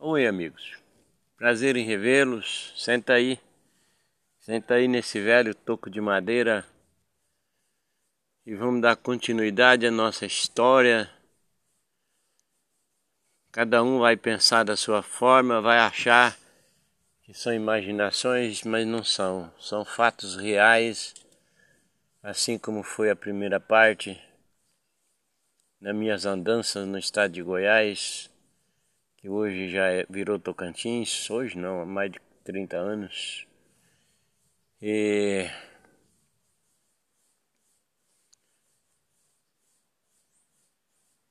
Oi, amigos. Prazer em revê-los. Senta aí. Senta aí nesse velho toco de madeira e vamos dar continuidade à nossa história. Cada um vai pensar da sua forma, vai achar que são imaginações, mas não são. São fatos reais, assim como foi a primeira parte nas minhas andanças no estado de Goiás que hoje já é, virou Tocantins, hoje não, há mais de 30 anos. E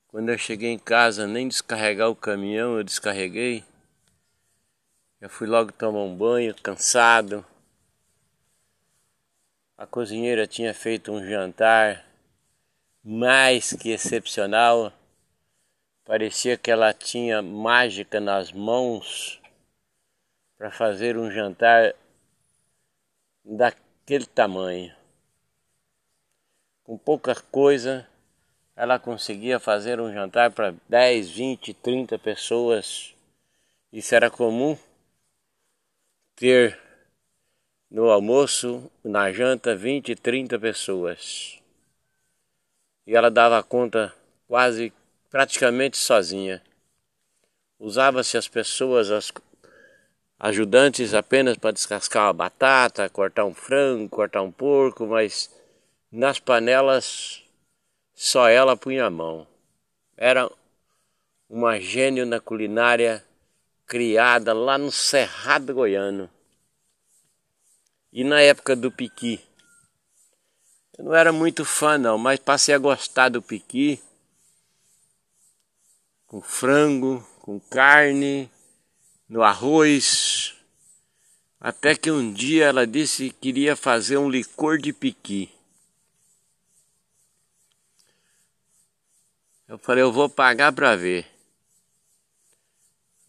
quando eu cheguei em casa, nem descarregar o caminhão eu descarreguei. Eu fui logo tomar um banho, cansado. A cozinheira tinha feito um jantar mais que excepcional. Parecia que ela tinha mágica nas mãos para fazer um jantar daquele tamanho. Com pouca coisa, ela conseguia fazer um jantar para 10, 20, 30 pessoas. Isso era comum ter no almoço, na janta, 20, 30 pessoas. E ela dava conta quase praticamente sozinha. Usava-se as pessoas, as ajudantes apenas para descascar uma batata, cortar um frango, cortar um porco, mas nas panelas só ela punha a mão. Era uma gênio na culinária criada lá no Cerrado Goiano. E na época do piqui. Eu não era muito fã não, mas passei a gostar do piqui com frango, com carne, no arroz. Até que um dia ela disse que queria fazer um licor de piqui. Eu falei, eu vou pagar para ver.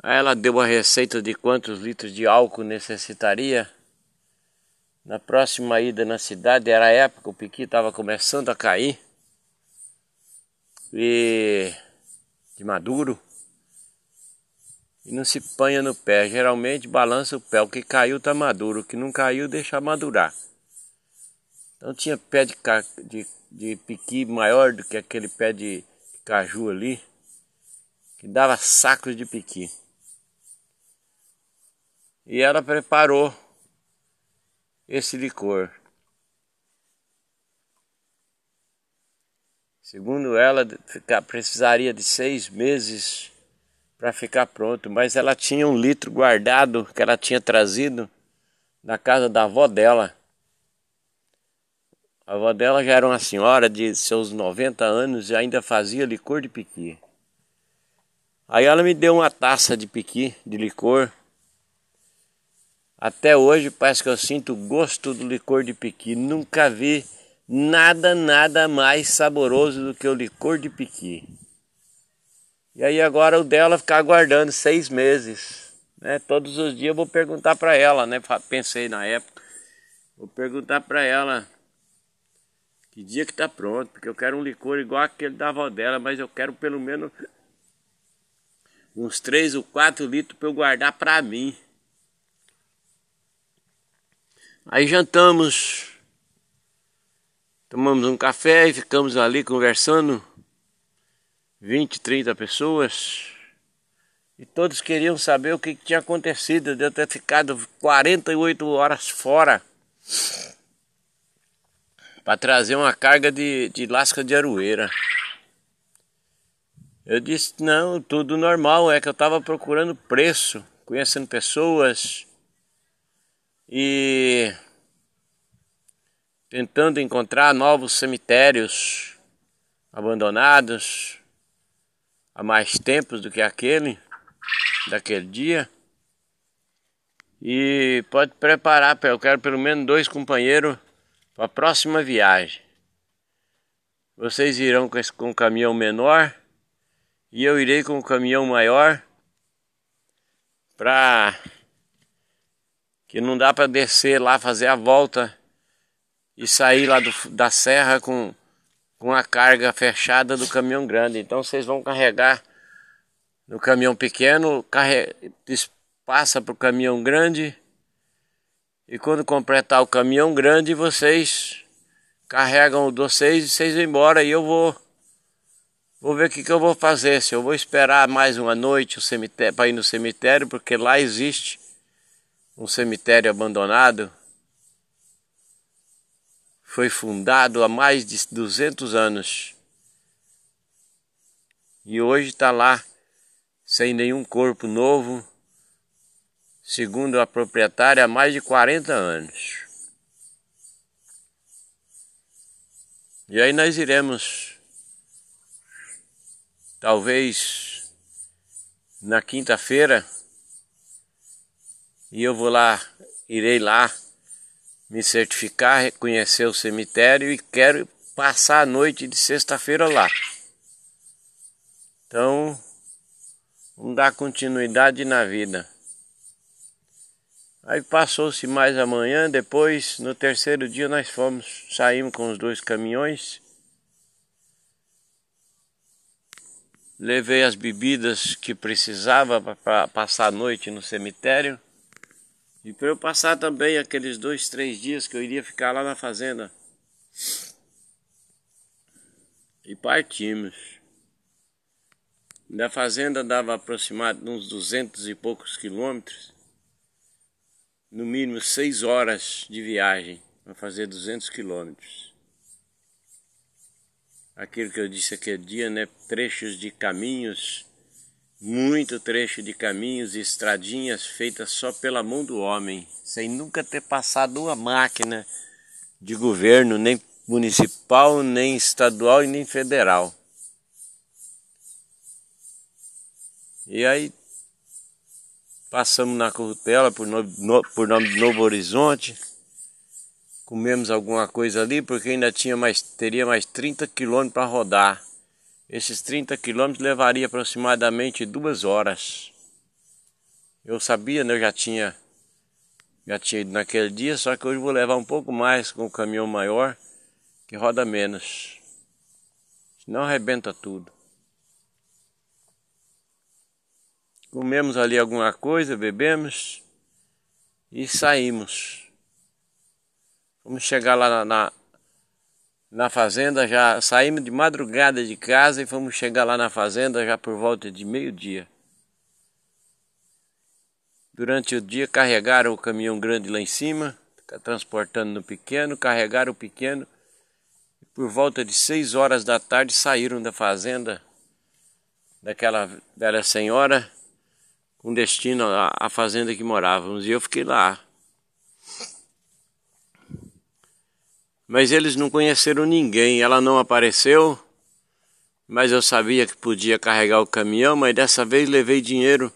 Aí ela deu a receita de quantos litros de álcool necessitaria. Na próxima ida na cidade, era a época, o piqui estava começando a cair. E de maduro e não se panha no pé. Geralmente balança o pé. O que caiu está maduro, o que não caiu deixa madurar. Então tinha pé de, de, de piqui maior do que aquele pé de caju ali, que dava sacos de piqui. E ela preparou esse licor. Segundo ela, precisaria de seis meses para ficar pronto, mas ela tinha um litro guardado que ela tinha trazido da casa da avó dela. A avó dela já era uma senhora de seus 90 anos e ainda fazia licor de piqui. Aí ela me deu uma taça de piqui, de licor. Até hoje parece que eu sinto o gosto do licor de piqui. Nunca vi nada, nada mais saboroso do que o licor de piqui. E aí agora o dela ficar aguardando seis meses. Né? Todos os dias eu vou perguntar para ela, né? Pensei na época. Vou perguntar para ela que dia que tá pronto, porque eu quero um licor igual aquele da avó dela, mas eu quero pelo menos uns três ou quatro litros para eu guardar para mim. Aí jantamos Tomamos um café e ficamos ali conversando. 20, 30 pessoas. E todos queriam saber o que tinha acontecido de eu ter ficado 48 horas fora para trazer uma carga de, de lasca de aroeira. Eu disse, não, tudo normal, é que eu estava procurando preço, conhecendo pessoas e tentando encontrar novos cemitérios abandonados há mais tempos do que aquele, daquele dia. E pode preparar, eu quero pelo menos dois companheiros para a próxima viagem. Vocês irão com, esse, com um caminhão menor e eu irei com um caminhão maior para que não dá para descer lá fazer a volta e sair lá do, da serra com, com a carga fechada do caminhão grande. Então vocês vão carregar no caminhão pequeno, carre, passa para o caminhão grande e quando completar o caminhão grande vocês carregam o de vocês e vocês vão embora e eu vou vou ver o que, que eu vou fazer, se eu vou esperar mais uma noite para ir no cemitério, porque lá existe um cemitério abandonado foi fundado há mais de 200 anos e hoje está lá sem nenhum corpo novo, segundo a proprietária, há mais de 40 anos. E aí nós iremos, talvez na quinta-feira, e eu vou lá, irei lá me certificar, reconhecer o cemitério e quero passar a noite de sexta-feira lá. Então, vamos dar continuidade na vida. Aí passou-se mais amanhã, depois, no terceiro dia, nós fomos, saímos com os dois caminhões. Levei as bebidas que precisava para passar a noite no cemitério. E para eu passar também aqueles dois, três dias que eu iria ficar lá na fazenda. E partimos. Da fazenda dava aproximadamente uns duzentos e poucos quilômetros, no mínimo seis horas de viagem para fazer 200 quilômetros. Aquilo que eu disse aquele dia, né? Trechos de caminhos, muito trecho de caminhos e estradinhas feitas só pela mão do homem, sem nunca ter passado uma máquina de governo, nem municipal, nem estadual e nem federal. E aí passamos na Corrutela por, no, no, por nome de Novo Horizonte. Comemos alguma coisa ali porque ainda tinha mais, teria mais 30 quilômetros para rodar. Esses 30 quilômetros levaria aproximadamente duas horas. Eu sabia, né? Eu já tinha, já tinha ido naquele dia, só que hoje vou levar um pouco mais com o caminhão maior, que roda menos. Senão arrebenta tudo. Comemos ali alguma coisa, bebemos e saímos. Fomos chegar lá na, na, fazenda, já saímos de madrugada de casa e fomos chegar lá na fazenda já por volta de meio-dia. Durante o dia carregaram o caminhão grande lá em cima, transportando no pequeno, carregaram o pequeno e por volta de seis horas da tarde saíram da fazenda daquela velha senhora com destino à fazenda que morávamos e eu fiquei lá. Mas eles não conheceram ninguém, ela não apareceu, mas eu sabia que podia carregar o caminhão, mas dessa vez levei dinheiro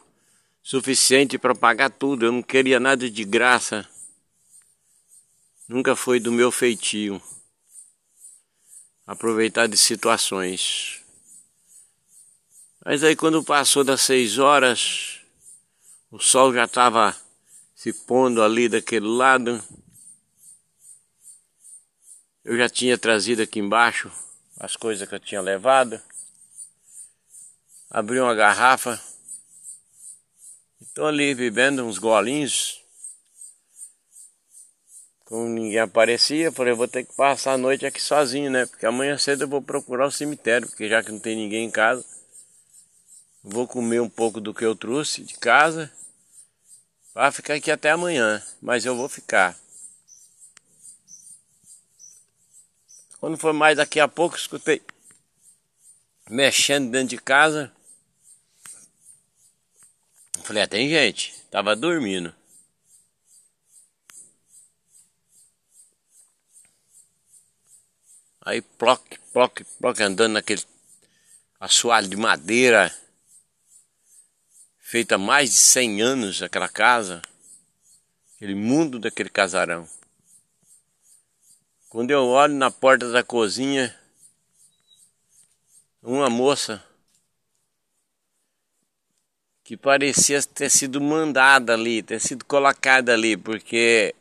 suficiente para pagar tudo, eu não queria nada de graça. Nunca foi do meu feitio aproveitar de situações. Mas aí quando passou das seis horas, o sol já estava se pondo ali daquele lado. Eu já tinha trazido aqui embaixo as coisas que eu tinha levado. Abri uma garrafa. Estou ali bebendo uns golinhos. Como ninguém aparecia, falei, vou ter que passar a noite aqui sozinho, né? Porque amanhã cedo eu vou procurar o cemitério, porque já que não tem ninguém em casa, vou comer um pouco do que eu trouxe de casa Vai ficar aqui até amanhã, mas eu vou ficar. Quando foi mais daqui a pouco, escutei mexendo dentro de casa. Falei, ah, tem gente. Tava dormindo. Aí, ploc, ploc, ploc, andando naquele assoalho de madeira feita há mais de 100 anos aquela casa, aquele mundo daquele casarão. Quando eu olho na porta da cozinha, uma moça que parecia ter sido mandada ali, ter sido colocada ali, porque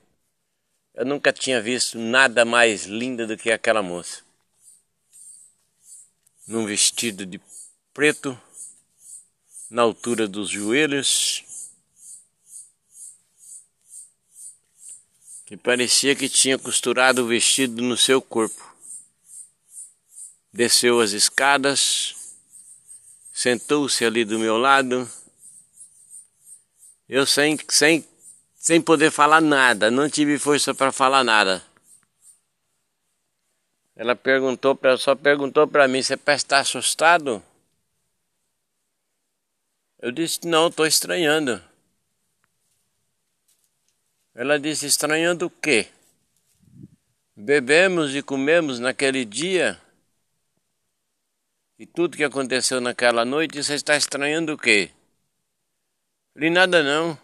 eu nunca tinha visto nada mais linda do que aquela moça. Num vestido de preto, na altura dos joelhos, que parecia que tinha costurado o vestido no seu corpo. Desceu as escadas, sentou-se ali do meu lado. Eu sem, sem, sem poder falar nada, não tive força para falar nada. Ela perguntou para só perguntou para mim, você parece estar assustado? Eu disse, não, estou estranhando. Ela disse: Estranhando o quê? Bebemos e comemos naquele dia e tudo que aconteceu naquela noite, você está estranhando o quê? Falei: Nada não.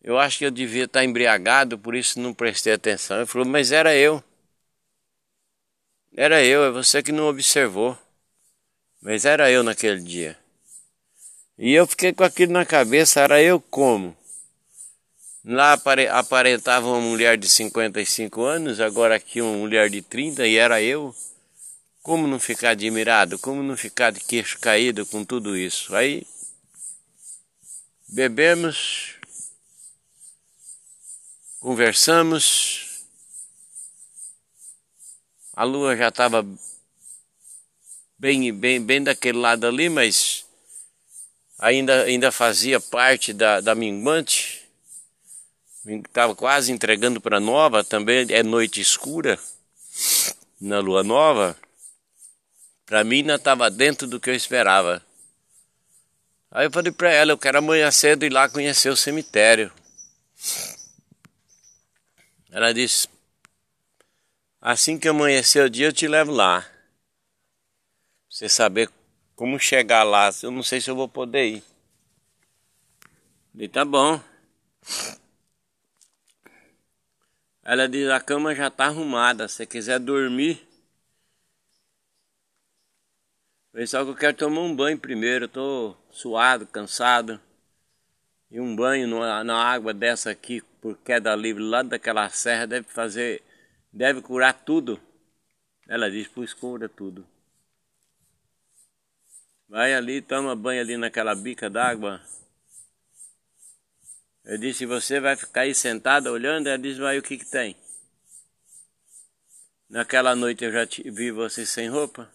Eu acho que eu devia estar embriagado, por isso não prestei atenção. Ele falou: Mas era eu. Era eu, é você que não observou. Mas era eu naquele dia. E eu fiquei com aquilo na cabeça, era eu como? Lá aparentava uma mulher de 55 anos, agora aqui uma mulher de 30 e era eu. Como não ficar admirado? Como não ficar de queixo caído com tudo isso? Aí bebemos, conversamos. A lua já estava bem, bem, bem daquele lado ali, mas ainda, ainda fazia parte da, da minguante estava quase entregando para nova, também é noite escura na lua nova. Para mim ainda estava dentro do que eu esperava. Aí eu falei para ela, eu quero amanhã cedo ir lá conhecer o cemitério. Ela disse, assim que amanhecer o dia eu te levo lá. Você saber como chegar lá, eu não sei se eu vou poder ir. Falei, tá bom. Ela diz: a cama já está arrumada. Se quiser dormir. Só que eu quero tomar um banho primeiro. Estou suado, cansado. E um banho na água dessa aqui, por queda livre, lá daquela serra, deve fazer. Deve curar tudo. Ela diz: pois cura tudo. Vai ali, toma banho ali naquela bica d'água. Eu disse, você vai ficar aí sentada olhando? Ela disse, vai, o que que tem? Naquela noite eu já te, vi você sem roupa.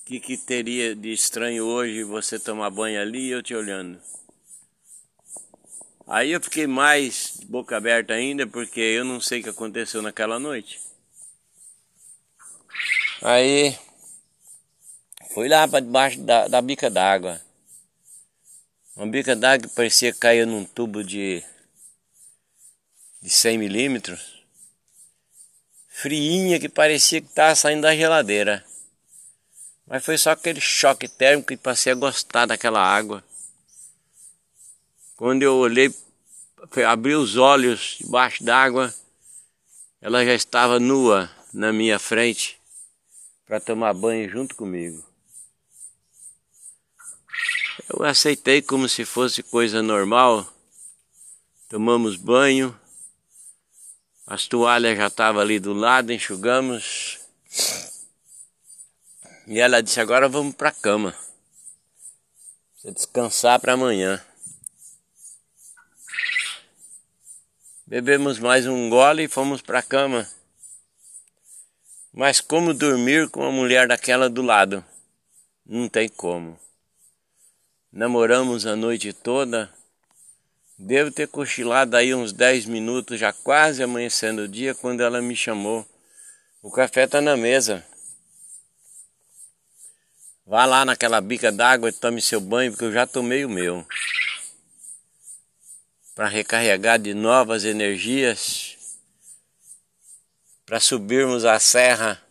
O que que teria de estranho hoje você tomar banho ali e eu te olhando? Aí eu fiquei mais boca aberta ainda, porque eu não sei o que aconteceu naquela noite. Aí, fui lá para debaixo da, da bica d'água. Uma bica d'água parecia cair num tubo de, de 100 milímetros. Friinha que parecia que estava saindo da geladeira. Mas foi só aquele choque térmico e passei a gostar daquela água. Quando eu olhei, abri os olhos debaixo d'água, ela já estava nua na minha frente para tomar banho junto comigo. Eu aceitei como se fosse coisa normal. Tomamos banho. As toalhas já estavam ali do lado, enxugamos. E ela disse: Agora vamos para a cama. Precisa descansar para amanhã. Bebemos mais um gole e fomos para a cama. Mas como dormir com uma mulher daquela do lado? Não tem como. Namoramos a noite toda. Devo ter cochilado aí uns 10 minutos, já quase amanhecendo o dia, quando ela me chamou. O café está na mesa. Vá lá naquela bica d'água e tome seu banho, porque eu já tomei o meu. Para recarregar de novas energias, para subirmos a serra,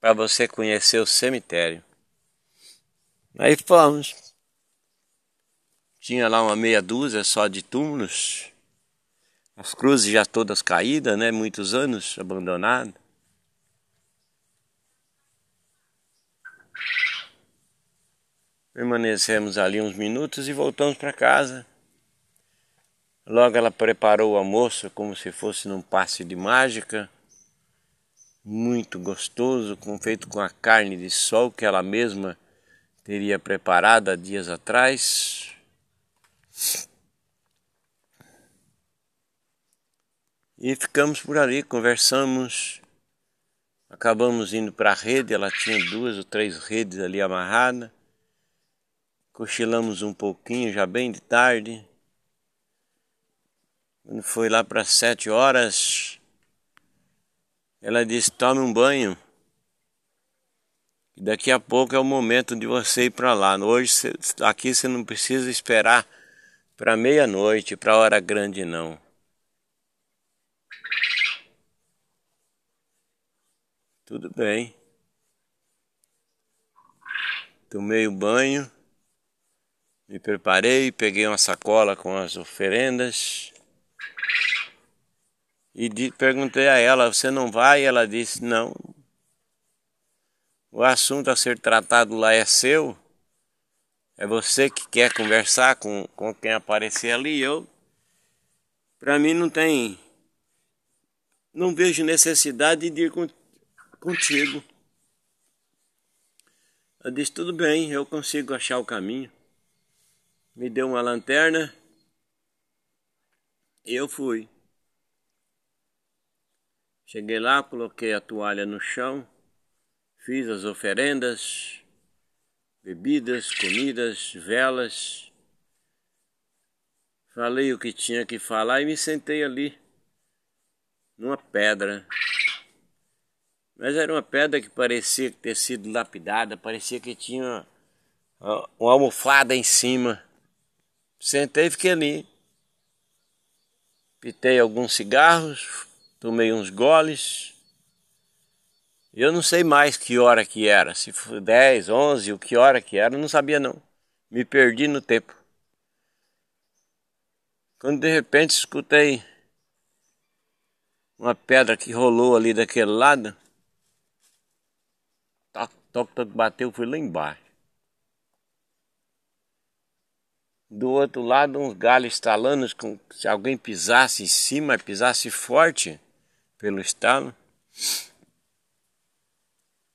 para você conhecer o cemitério. Aí fomos. Tinha lá uma meia dúzia só de túmulos. As cruzes já todas caídas, né? Muitos anos abandonadas. Permanecemos ali uns minutos e voltamos para casa. Logo ela preparou o almoço como se fosse num passe de mágica. Muito gostoso, feito com a carne de sol que ela mesma teria preparado há dias atrás. E ficamos por ali, conversamos. Acabamos indo para a rede, ela tinha duas ou três redes ali amarradas. Cochilamos um pouquinho, já bem de tarde. Quando foi lá para sete horas, ela disse: Tome um banho. Daqui a pouco é o momento de você ir para lá. Hoje aqui você não precisa esperar para meia-noite, para hora grande não. Tudo bem. Tomei o banho, me preparei, peguei uma sacola com as oferendas e perguntei a ela: Você não vai? Ela disse: Não, o assunto a ser tratado lá é seu. É você que quer conversar com, com quem aparecer ali. Eu, para mim, não tem. Não vejo necessidade de ir contigo. Eu disse: tudo bem, eu consigo achar o caminho. Me deu uma lanterna e eu fui. Cheguei lá, coloquei a toalha no chão Fiz as oferendas, bebidas, comidas, velas. Falei o que tinha que falar e me sentei ali, numa pedra. Mas era uma pedra que parecia ter sido lapidada, parecia que tinha uma almofada em cima. Sentei e fiquei ali. Pitei alguns cigarros, tomei uns goles eu não sei mais que hora que era, se foi 10, 11, o que hora que era, não sabia não. Me perdi no tempo. Quando de repente escutei uma pedra que rolou ali daquele lado, toc, toc, toc, bateu, fui lá embaixo. Do outro lado, uns galhos estalando, com, se alguém pisasse em cima, pisasse forte pelo estalo.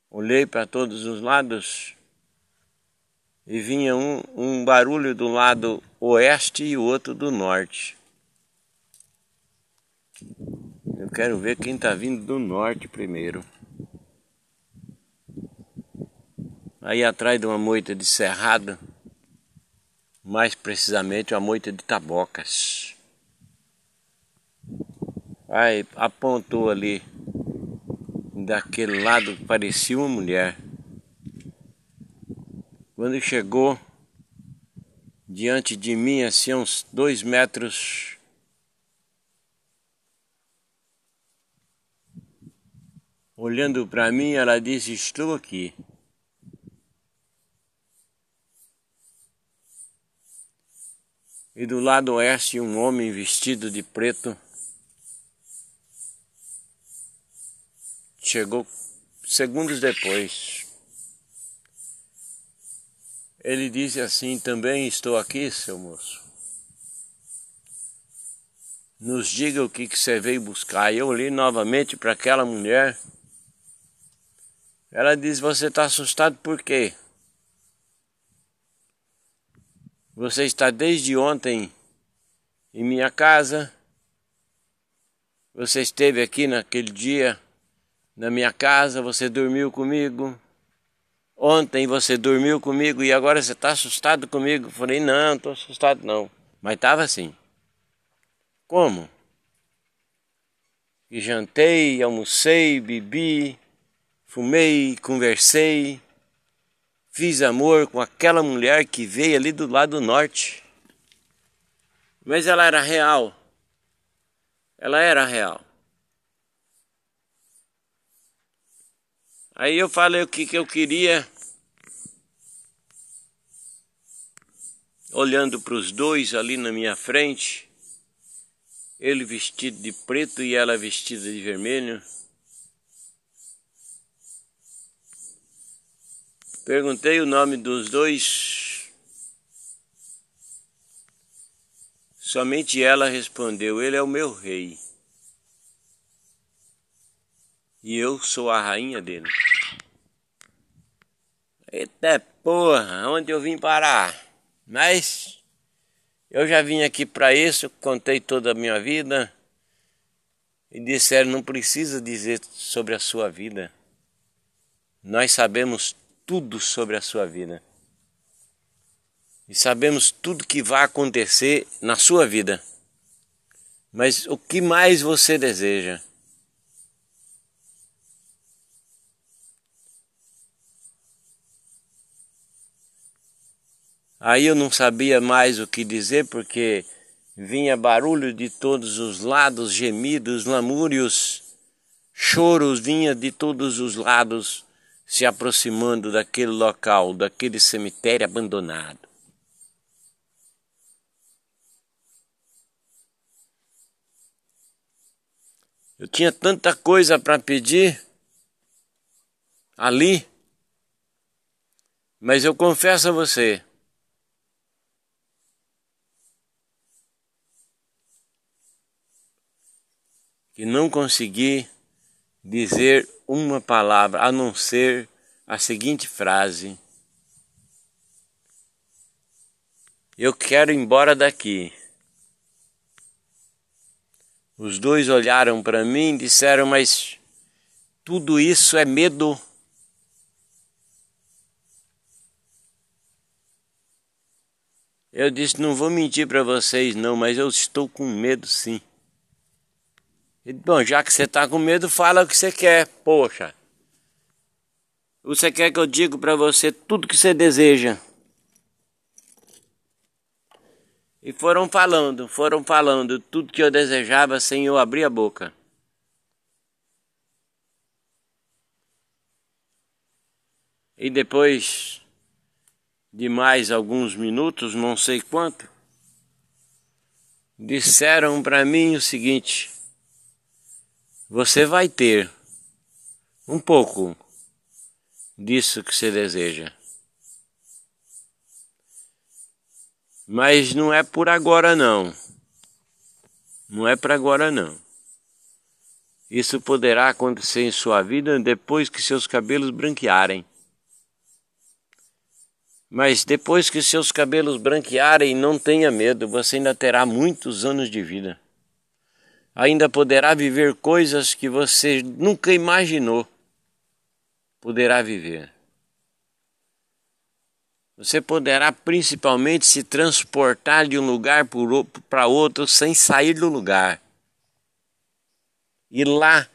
Olhei para todos os lados e vinha um, um barulho do lado oeste e o outro do norte. Eu quero ver quem está vindo do norte primeiro. Aí atrás de uma moita de cerrado, mais precisamente uma moita de tabocas. Aí apontou ali daquele lado parecia uma mulher. Quando chegou diante de mim, assim, uns dois metros, olhando para mim, ela disse: Estou aqui. E do lado oeste, um homem vestido de preto chegou segundos depois. Ele disse assim: Também estou aqui, seu moço. Nos diga o que, que você veio buscar. Eu olhei novamente para aquela mulher. Ela disse: Você está assustado por quê? Você está desde ontem em minha casa. Você esteve aqui naquele dia na minha casa, você dormiu comigo. Ontem você dormiu comigo e agora você está assustado comigo. falei, não, estou assustado não. Mas estava assim. Como? E jantei, almocei, bebi, fumei, conversei, fiz amor com aquela mulher que veio ali do lado norte. Mas ela era real. Ela era real. Aí eu falei o que, que eu queria. Olhando para os dois ali na minha frente, ele vestido de preto e ela vestida de vermelho. Perguntei o nome dos dois. Somente ela respondeu: Ele é o meu rei e eu sou a rainha dele. Eita porra, onde eu vim parar? Mas eu já vim aqui para isso, contei toda a minha vida. e disseram: não precisa dizer sobre a sua vida. Nós sabemos tudo sobre a sua vida. E sabemos tudo que vai acontecer na sua vida. Mas o que mais você deseja? Aí eu não sabia mais o que dizer porque vinha barulho de todos os lados, gemidos, lamúrios, choros vinha de todos os lados, se aproximando daquele local, daquele cemitério abandonado. Eu tinha tanta coisa para pedir ali, mas eu confesso a você, que não consegui dizer uma palavra a não ser a seguinte frase: Eu quero ir embora daqui. Os dois olharam para mim e disseram: Mas tudo isso é medo. Eu disse: Não vou mentir para vocês, não, mas eu estou com medo sim. Bom, já que você está com medo, fala o que você quer, poxa. Você quer que eu diga para você tudo que você deseja? E foram falando, foram falando tudo que eu desejava sem eu abrir a boca. E depois de mais alguns minutos, não sei quanto, disseram para mim o seguinte: você vai ter um pouco disso que você deseja. Mas não é por agora não. Não é para agora não. Isso poderá acontecer em sua vida depois que seus cabelos branquearem. Mas depois que seus cabelos branquearem, não tenha medo, você ainda terá muitos anos de vida ainda poderá viver coisas que você nunca imaginou poderá viver. Você poderá principalmente se transportar de um lugar para outro sem sair do lugar. E lá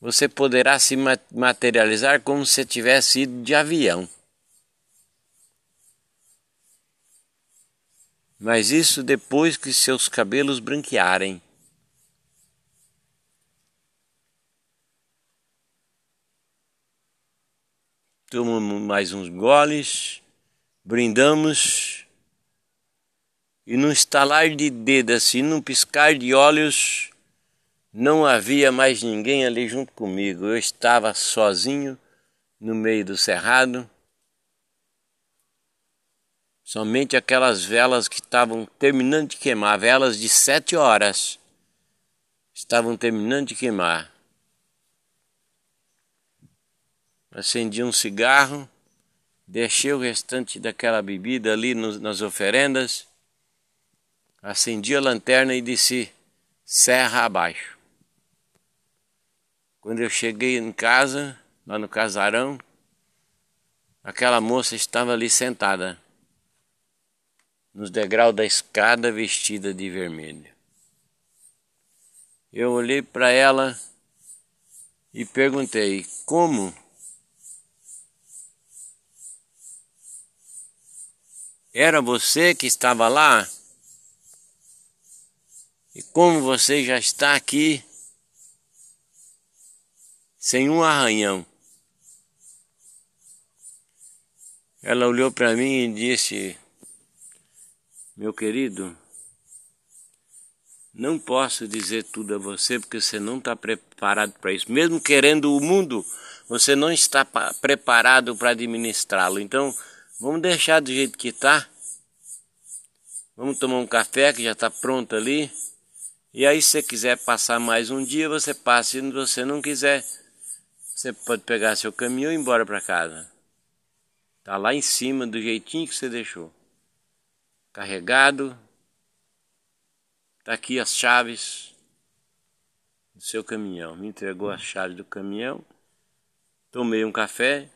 você poderá se materializar como se tivesse ido de avião. Mas isso depois que seus cabelos branquearem. Tomamos mais uns goles, brindamos e num estalar de dedo, assim, num piscar de olhos, não havia mais ninguém ali junto comigo. Eu estava sozinho no meio do cerrado. Somente aquelas velas que estavam terminando de queimar, velas de sete horas, estavam terminando de queimar. Acendi um cigarro, deixei o restante daquela bebida ali nos, nas oferendas, acendi a lanterna e desci serra abaixo. Quando eu cheguei em casa, lá no casarão, aquela moça estava ali sentada, nos degraus da escada, vestida de vermelho. Eu olhei para ela e perguntei: como? Era você que estava lá? E como você já está aqui sem um arranhão? Ela olhou para mim e disse: Meu querido, não posso dizer tudo a você porque você não está preparado para isso. Mesmo querendo o mundo, você não está preparado para administrá-lo. Então, Vamos deixar do jeito que está. Vamos tomar um café que já está pronto ali. E aí, se você quiser passar mais um dia, você passa. Se você não quiser, você pode pegar seu caminhão e ir embora para casa. Tá lá em cima do jeitinho que você deixou. Carregado. Tá aqui as chaves. do seu caminhão. Me entregou a chave do caminhão, tomei um café,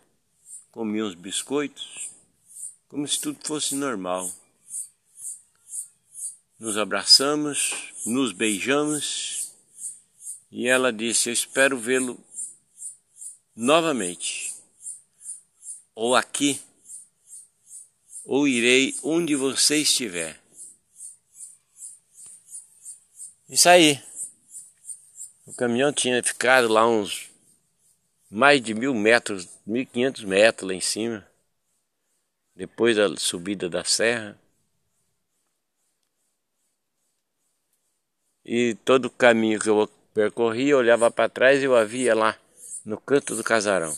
comi uns biscoitos, como se tudo fosse normal. Nos abraçamos, nos beijamos e ela disse: Eu espero vê-lo novamente, ou aqui, ou irei onde você estiver. Isso aí. O caminhão tinha ficado lá uns mais de mil metros, mil quinhentos metros lá em cima, depois da subida da serra. E todo o caminho que eu percorri, eu olhava para trás e eu a via lá no canto do casarão.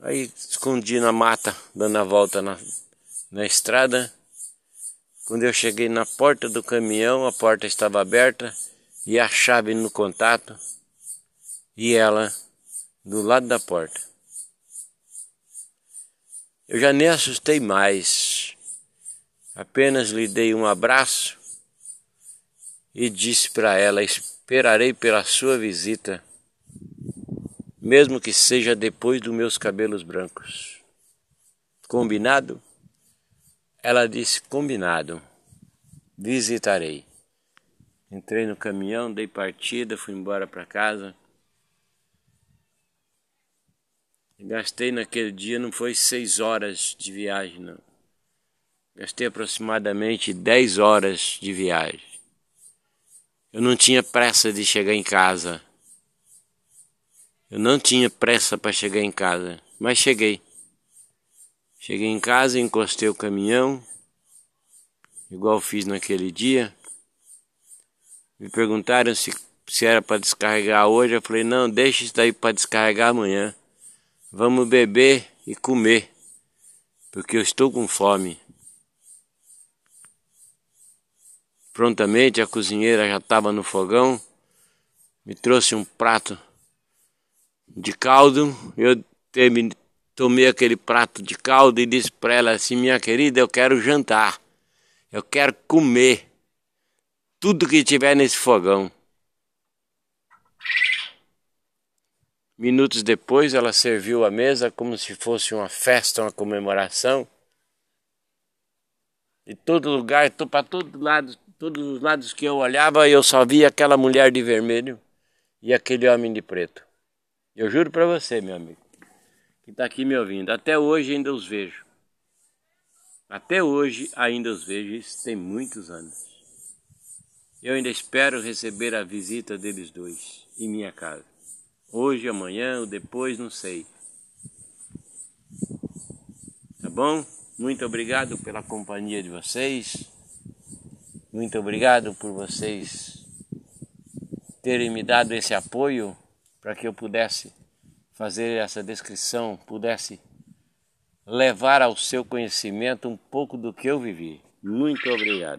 Aí escondi na mata, dando a volta na, na estrada. Quando eu cheguei na porta do caminhão, a porta estava aberta e a chave no contato e ela do lado da porta. Eu já nem assustei mais, apenas lhe dei um abraço e disse para ela: Esperarei pela sua visita, mesmo que seja depois dos meus cabelos brancos. Combinado? Ela disse: Combinado, visitarei. Entrei no caminhão, dei partida, fui embora para casa. Gastei naquele dia, não foi seis horas de viagem, não. Gastei aproximadamente dez horas de viagem. Eu não tinha pressa de chegar em casa. Eu não tinha pressa para chegar em casa, mas cheguei. Cheguei em casa, encostei o caminhão, igual fiz naquele dia. Me perguntaram se, se era para descarregar hoje. Eu falei: não, deixa isso daí para descarregar amanhã. Vamos beber e comer, porque eu estou com fome. Prontamente a cozinheira já estava no fogão, me trouxe um prato de caldo. Eu tomei aquele prato de caldo e disse para ela assim: Minha querida, eu quero jantar, eu quero comer tudo que tiver nesse fogão. Minutos depois, ela serviu a mesa como se fosse uma festa, uma comemoração. De todo lugar, para todo lado, todos os lados que eu olhava, eu só via aquela mulher de vermelho e aquele homem de preto. Eu juro para você, meu amigo, que está aqui me ouvindo. Até hoje ainda os vejo. Até hoje ainda os vejo. Isso tem muitos anos. Eu ainda espero receber a visita deles dois em minha casa. Hoje, amanhã ou depois, não sei. Tá bom? Muito obrigado pela companhia de vocês. Muito obrigado por vocês terem me dado esse apoio para que eu pudesse fazer essa descrição, pudesse levar ao seu conhecimento um pouco do que eu vivi. Muito obrigado.